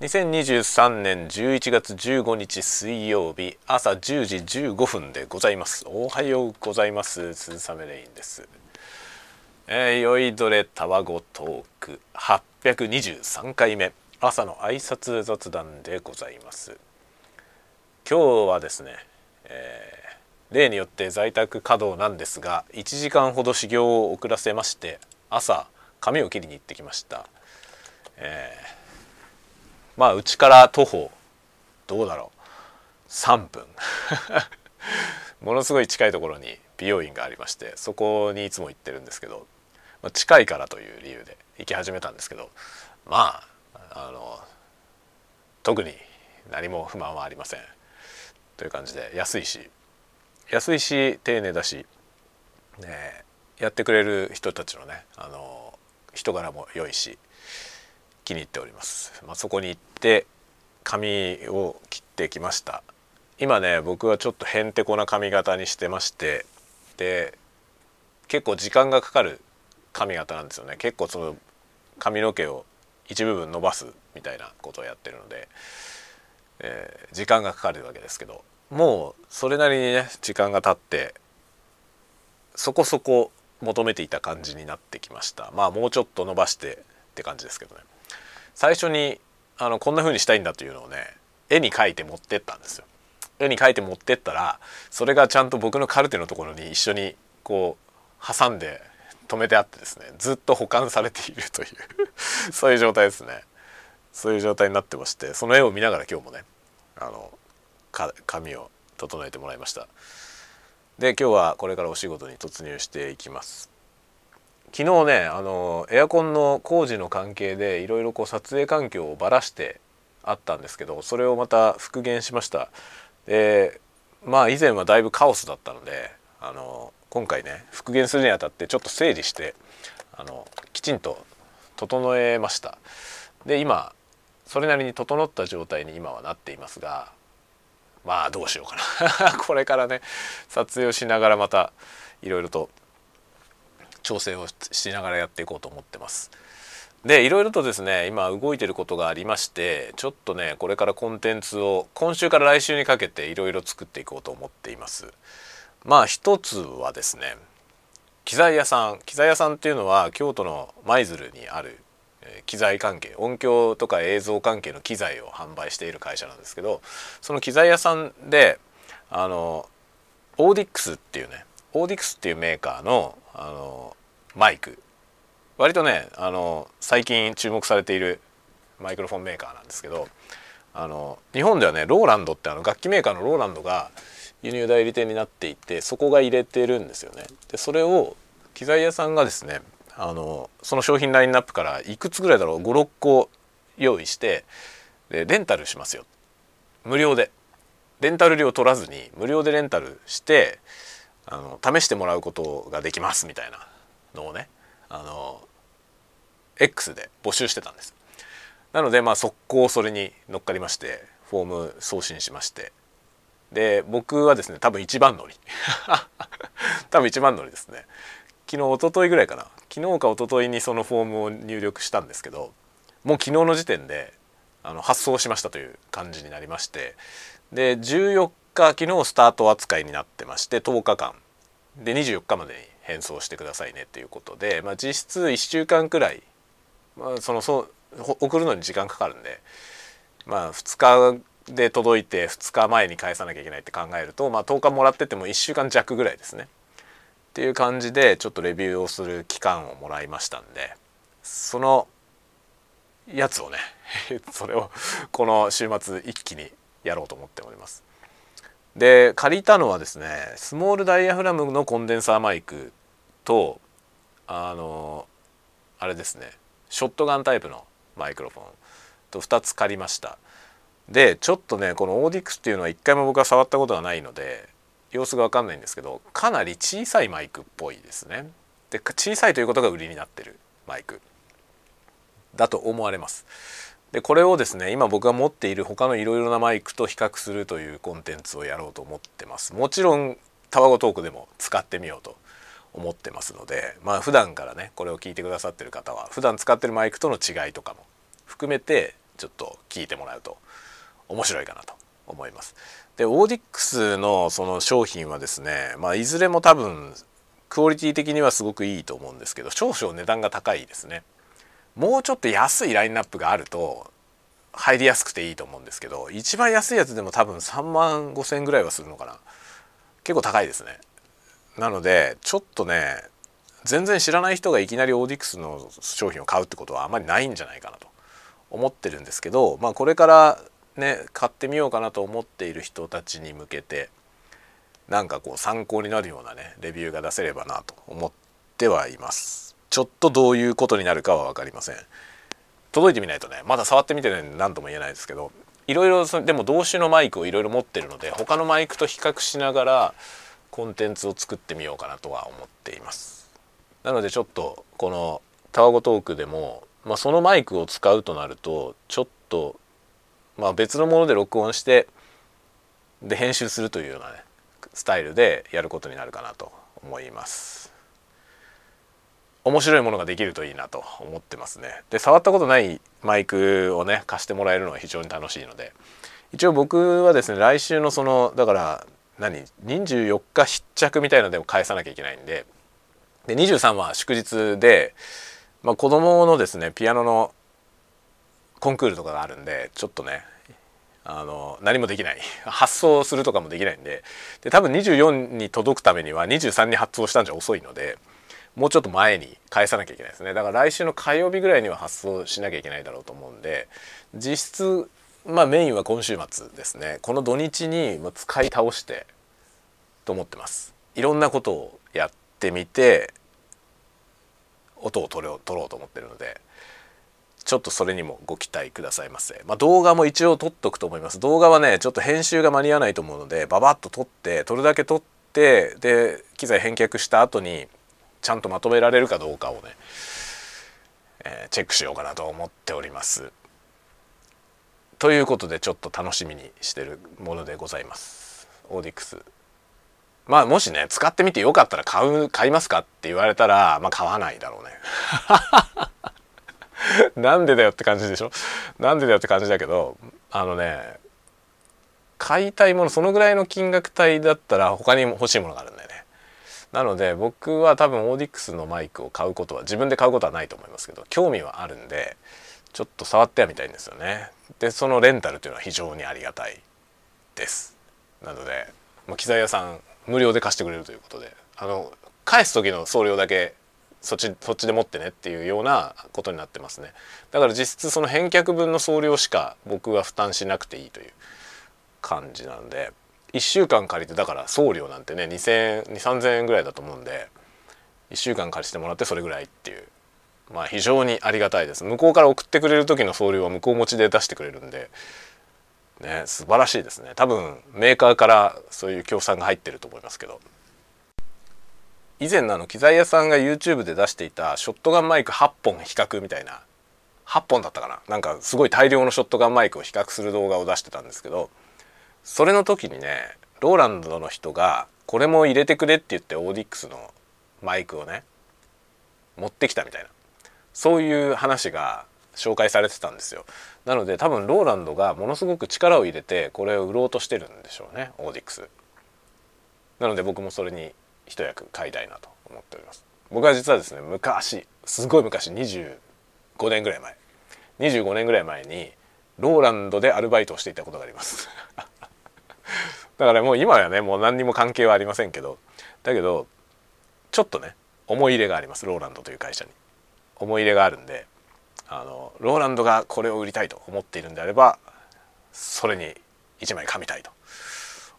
2023年11月15日水曜日朝10時15分でございます。おはようございます。鈴雨レインです。えー、酔いどれたわごトーク。823回目朝の挨拶雑談でございます。今日はですね、えー、例によって在宅稼働なんですが1時間ほど修行を遅らせまして朝髪を切りに行ってきました、えーまあうちから徒歩どうだろう。3分。ものすごい近いところに美容院がありましてそこにいつも行ってるんですけど、まあ、近いからという理由で行き始めたんですけどまああの特に何も不満はありません。という感じで安いし安いし丁寧だし、ね、やってくれる人たちのねあの人柄も良いし気に入っております、まあ、そこに行って髪を切ってきました。今ね僕はちょっとへんてこな髪型にしてましてで結構時間がかかる髪型なんですよね。結構その髪の毛を一部分伸ばすみたいなことをやってるので、えー、時間がかかるわけですけどもうそれなりにね時間が経ってそこそこ求めていた感じになってきました。まあもうちょっと伸ばしてって感じですけどね。最初にあのこんな風にしたいんだというのをね絵に描いて持ってったんですよ。絵に描いて持ってったらそれがちゃんと僕のカルテのところに一緒にこう挟んで止めてあってですねずっと保管されているという そういう状態ですね。そういう状態になってましてその絵を見ながら今日もねあの髪を整えてもらいました。で今日はこれからお仕事に突入していきます。昨日ねあのエアコンの工事の関係でいろいろ撮影環境をばらしてあったんですけどそれをまた復元しました。でまあ以前はだいぶカオスだったのであの今回ね復元するにあたってちょっと整理してあのきちんと整えました。で今それなりに整った状態に今はなっていますがまあどうしようかな。これからね撮影をしながらまたいろいろと調整をしながらやっていこうと思ってます。でいろいろとですね今動いてることがありましてちょっとねこれからコンテンツを今週から来週にかけていろいろ作っていこうと思っています。まあ一つはですね機材屋さん機材屋さんっていうのは京都の舞鶴にある機材関係音響とか映像関係の機材を販売している会社なんですけどその機材屋さんであの Audix っていうね Audix っていうメーカーのあのマイク。割とねあの最近注目されているマイクロフォンメーカーなんですけどあの日本ではねローランドってあの楽器メーカーのローランドが輸入代理店になっていてそこが入れてるんですよね。でそれを機材屋さんがですねあのその商品ラインナップからいくつぐらいだろう56個用意してでレンタルしますよ。無料で。レンタル料取らずに無料でレンタルしてあの試してもらうことができますみたいなのをねあの X で募集してたんです。なのでまあ速攻それに乗っかりましてフォーム送信しまして。で僕はですね多分一番乗り。多分一番乗りですね。昨日一昨日ぐらいかな。昨日か一昨日にそのフォームを入力したんですけどもう昨日の時点であの発送しましたという感じになりまして。で14日昨日スタート扱いになってまして10日間で24日までに返送してくださいねっていうことで、まあ、実質1週間くらい、まあ、そのそ送るのに時間かかるんで、まあ、2日で届いて2日前に返さなきゃいけないって考えると、まあ、10日もらってても1週間弱ぐらいですね。っていう感じでちょっとレビューをする期間をもらいましたんでそのやつをねそれをこの週末一気にやろうと思っております。で借りたのはですねスモールダイヤフラムのコンデンサーマイクとあのあれですねショットガンタイプのマイクロフォンと2つ借りました。でちょっとねこのオーディックスっていうのは一回も僕は触ったことがないので様子が分かんないんですけどかなり小さいマイクっぽいですね。で小さいということが売りになってるマイクだと思われます。でこれをですね今僕が持っている他のいろいろなマイクと比較するというコンテンツをやろうと思ってますもちろんタワゴトークでも使ってみようと思ってますのでまあ普段からねこれを聞いてくださってる方は普段使ってるマイクとの違いとかも含めてちょっと聞いてもらうと面白いかなと思います。でオーディックスのその商品はですね、まあ、いずれも多分クオリティ的にはすごくいいと思うんですけど少々値段が高いですね。もうちょっと安いラインナップがあると入りやすくていいと思うんですけど一番安いやつでも多分3万5,000円ぐらいはするのかな。結構高いですね。なのでちょっとね全然知らない人がいきなりオーディクスの商品を買うってことはあまりないんじゃないかなと思ってるんですけど、まあ、これからね買ってみようかなと思っている人たちに向けてなんかこう参考になるようなねレビューが出せればなと思ってはいます。ちょっとどういうことになるかは分かりません。届いてみないとねまだ触ってみてないんで何とも言えないですけどいろいろでも同種のマイクをいろいろ持ってるので他のマイクと比較しながらコンテンツを作ってみようかなとは思っています。なのでちょっとこのタワゴトークでも、まあ、そのマイクを使うとなるとちょっと、まあ、別のもので録音してで編集するというようなねスタイルでやることになるかなと思います。面白いものができるといいなと思ってますね。で触ったことないマイクをね貸してもらえるのは非常に楽しいので。一応僕はですね来週のそのだから何？24日必着みたいなのでも返さなきゃいけないんで。で23は祝日で、まあ、子供のですねピアノのコンクールとかがあるんでちょっとねあの何もできない。発送するとかもできないんで。で多分24に届くためには23に発送したんじゃ遅いので。もうちょっと前に返さなきゃいけないですね。だから来週の火曜日ぐらいには発送しなきゃいけないだろうと思うんで実質まあメインは今週末ですね。この土日に使い倒してと思ってます。いろんなことをやってみて音を取ろう取ろうと思ってるのでちょっとそれにもご期待くださいませ、まあ、動画も一応撮っとくと思います。動画はねちょっと編集が間に合わないと思うのでババッと撮って撮るだけ撮ってで機材返却した後にちゃんとまとめられるかどうかをね、えー、チェックしようかなと思っております。ということでちょっと楽しみにしてるものでございます。オーディックス。まあもしね使ってみてよかったら買う買いますかって言われたらまあ買わないだろうね。なんでだよって感じでしょ？なんでだよって感じだけどあのね買いたいものそのぐらいの金額帯だったら他にも欲しいものがあるんだよね。なので僕は多分オーディックスのマイクを買うことは自分で買うことはないと思いますけど興味はあるんでちょっと触ってはみたいんですよね。でそのレンタルというのは非常にありがたいです。なので、まあ、機材屋さん無料で貸してくれるということであの返す時の送料だけそっちそっちで持ってねっていうようなことになってますねだから実質その返却分の送料しか僕は負担しなくていいという感じなんで1週間借りてだから送料なんてね2,000 3,000円ぐらいだと思うんで1週間借りてもらってそれぐらいっていう。まあ非常にありがたいです。向こうから送ってくれる時の送料は向こう持ちで出してくれるんでね素晴らしいですね。多分メーカーからそういう協賛が入ってると思いますけど。以前のあの機材屋さんが YouTube で出していたショットガンマイク8本比較みたいな8本だったかな。なんかすごい大量のショットガンマイクを比較する動画を出してたんですけどそれの時にねローランドの人がこれも入れてくれって言ってオーディックスのマイクをね持ってきたみたいな。そういう話が紹介されてたんですよ。なので多分ローランドがものすごく力を入れてこれを売ろうとしてるんでしょうねオーディックス。なので僕もそれに一役買いたいなと思っております。僕は実はですね昔すごい昔25年ぐらい前。25年ぐらい前にローランドでアルバイトをしていたことがあります。だからもう今はねもう何にも関係はありませんけどだけどちょっとね思い入れがありますローランドという会社に思い入れがあるんであのローランドがこれを売りたいと思っているんであればそれに1枚紙みたいと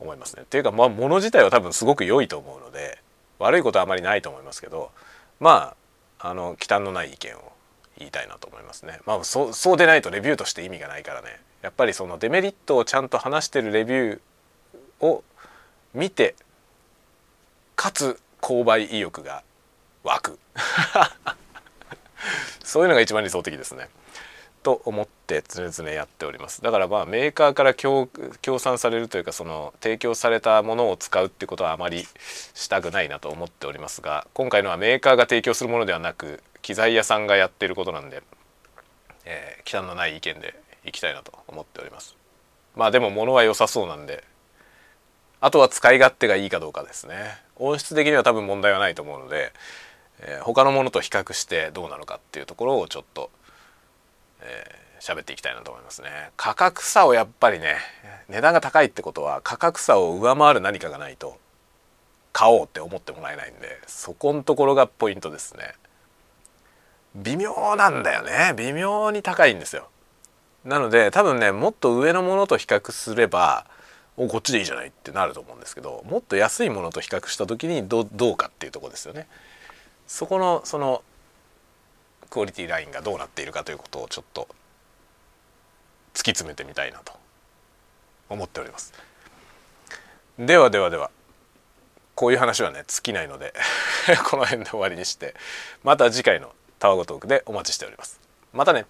思いますね。っていうかまあ物自体は多分すごく良いと思うので悪いことはあまりないと思いますけどまああの忌憚のない意見を言いたいなと思いますね。まあそそうでないとレビューとして意味がないからねやっぱりそのデメリットをちゃんと話してるレビューを見てかつ購買意欲が湧く。そういうのが一番理想的ですね。と思って常々やっております。だからまあメーカーから協賛されるというかその提供されたものを使うってことはあまりしたくないなと思っておりますが今回のはメーカーが提供するものではなく機材屋さんがやってることなんで、えー、忌憚のない意見でいきたいなと思っております。まあでも物は良さそうなんであとは使い勝手がいいかどうかですね。音質的には多分問題はないと思うので、えー、他のものと比較してどうなのかっていうところをちょっとえー、喋っていきたいなと思いますね。価格差をやっぱりね値段が高いってことは価格差を上回る何かがないと買おうって思ってもらえないんでそこのところがポイントですね。微妙なんだよね。微妙に高いんですよ。なので多分ねもっと上のものと比較すればおこっちでいいじゃないってなると思うんですけどもっと安いものと比較した時にどどうかっていうとこですよね。そこのそのクオリティラインがどうなっているかということをちょっと突き詰めてみたいなと思っております。ではではではこういう話はね尽きないので この辺で終わりにしてまた次回のタワゴトークでお待ちしております。またね。